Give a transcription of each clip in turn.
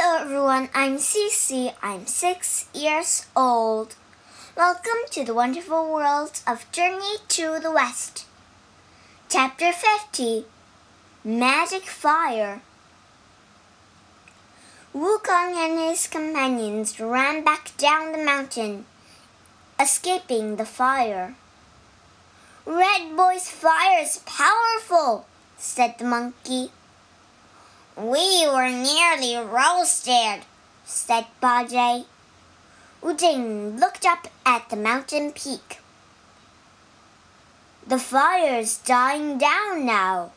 Hello everyone, I'm Cece. I'm six years old. Welcome to the wonderful world of Journey to the West. Chapter 50 Magic Fire. Wukong and his companions ran back down the mountain, escaping the fire. Red Boy's fire is powerful, said the monkey. We were nearly roasted, said Bajie. Wujing looked up at the mountain peak. The fire's dying down now.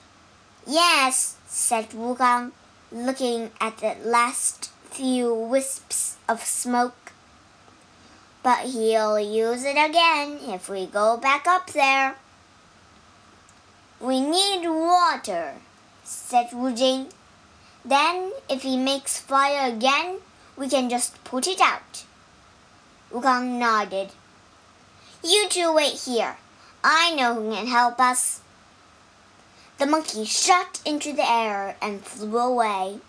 Yes, said Wukong, looking at the last few wisps of smoke. But he'll use it again if we go back up there. We need water, said Wujing. Then, if he makes fire again, we can just put it out. Wukong nodded. You two wait here. I know who can help us. The monkey shot into the air and flew away.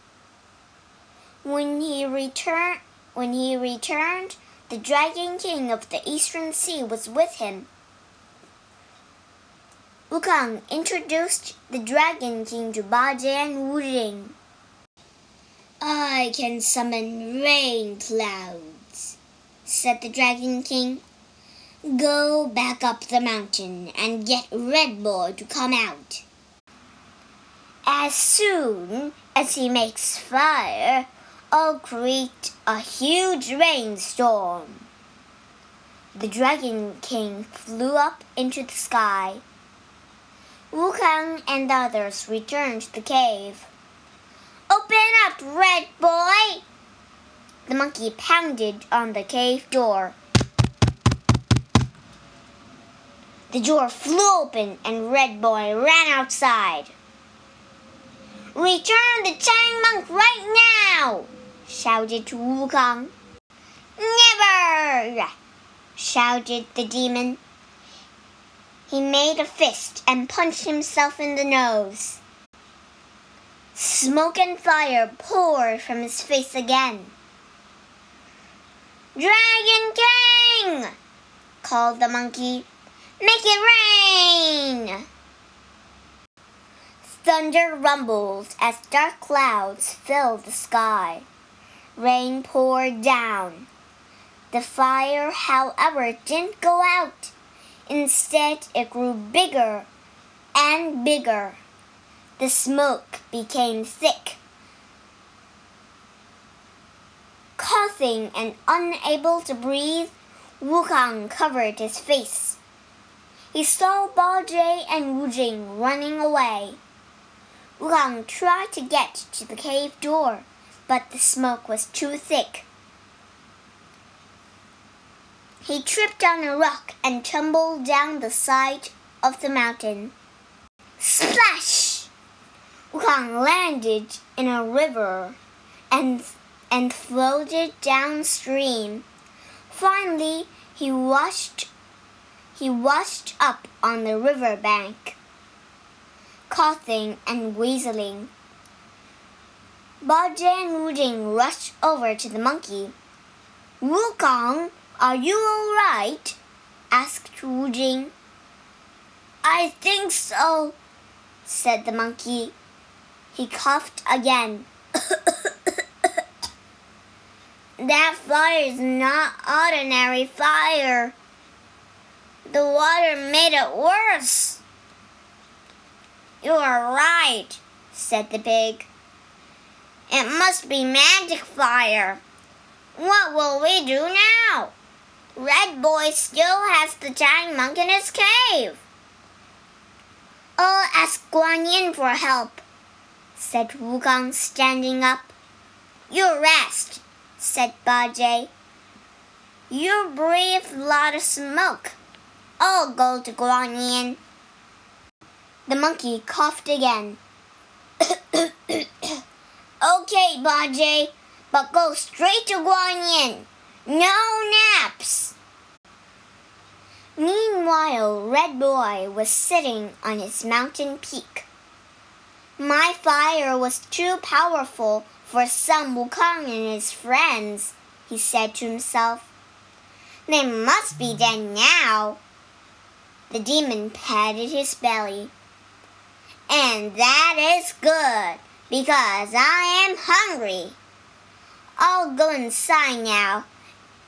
When he returned, when he returned, the Dragon King of the Eastern Sea was with him. Wukong introduced the Dragon King to Ba Bajie and Wujing. I can summon rain clouds, said the Dragon King. Go back up the mountain and get Red Boy to come out. As soon as he makes fire, I'll create a huge rainstorm. The Dragon King flew up into the sky. Wukong and the others returned to the cave. Open up, Red Boy! The monkey pounded on the cave door. The door flew open and Red Boy ran outside. Return the Chang Monk right now! shouted Wukong. Never! shouted the demon. He made a fist and punched himself in the nose. Smoke and fire poured from his face again. Dragon King! called the monkey. Make it rain! Thunder rumbled as dark clouds filled the sky. Rain poured down. The fire, however, didn't go out. Instead, it grew bigger and bigger. The smoke became thick. Coughing and unable to breathe, Wukong covered his face. He saw Bajie and Wu Jing running away. Wukong tried to get to the cave door, but the smoke was too thick. He tripped on a rock and tumbled down the side of the mountain. Splash! Wukong landed in a river and, and floated downstream. Finally, he washed, he washed up on the river bank, coughing and wheezing. Bajie and Wujing rushed over to the monkey. Wukong, are you all right? asked Wujing. I think so, said the monkey. He coughed again. that fire is not ordinary fire. The water made it worse. You are right, said the pig. It must be magic fire. What will we do now? Red Boy still has the giant monk in his cave. I'll ask Guan Yin for help, said Wukong, standing up. You rest, said Bajie. You breathe a lot of smoke. I'll go to Guan Yin. The monkey coughed again. okay, Bajie, but go straight to Guan Yin. No naps. Meanwhile, Red Boy was sitting on his mountain peak. My fire was too powerful for Sun Wukong and his friends, he said to himself. They must be dead now. The demon patted his belly. And that is good, because I am hungry. I'll go inside now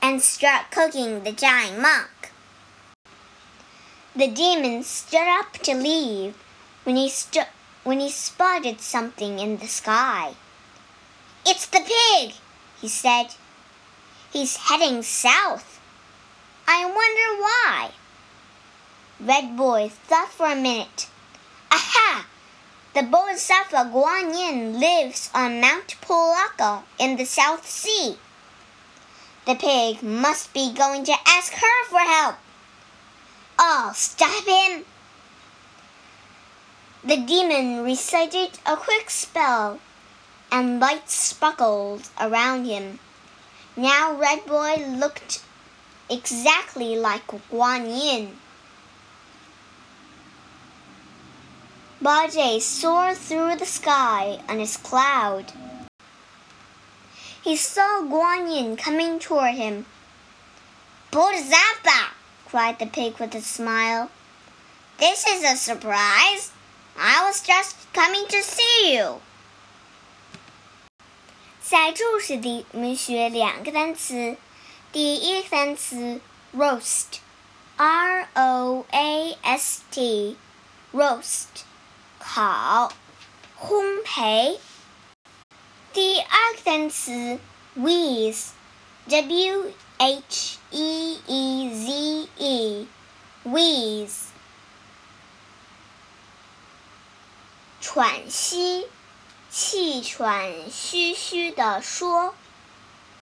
and start cooking the giant monk. The demon stood up to leave when he st- when he spotted something in the sky. It's the pig, he said. He's heading south. I wonder why. Red Boy thought for a minute. Aha! The Bodhisattva Guan Yin lives on Mount Pulaka in the South Sea. The pig must be going to ask her for help. I'll stop him. The demon recited a quick spell, and light sparkled around him. Now Red Boy looked exactly like Guan Yin. Bajie soared through the sky on his cloud. He saw Guan Yin coming toward him. Bodhisattva! cried the pig with a smile. This is a surprise. I was just coming to see you. 在注释里，我们学两个单词。第一个单词 roast，r o a s t，roast。烤，烘焙。第二个单词 wheeze，w h e e z e，wheeze， 喘息，气喘吁吁地说。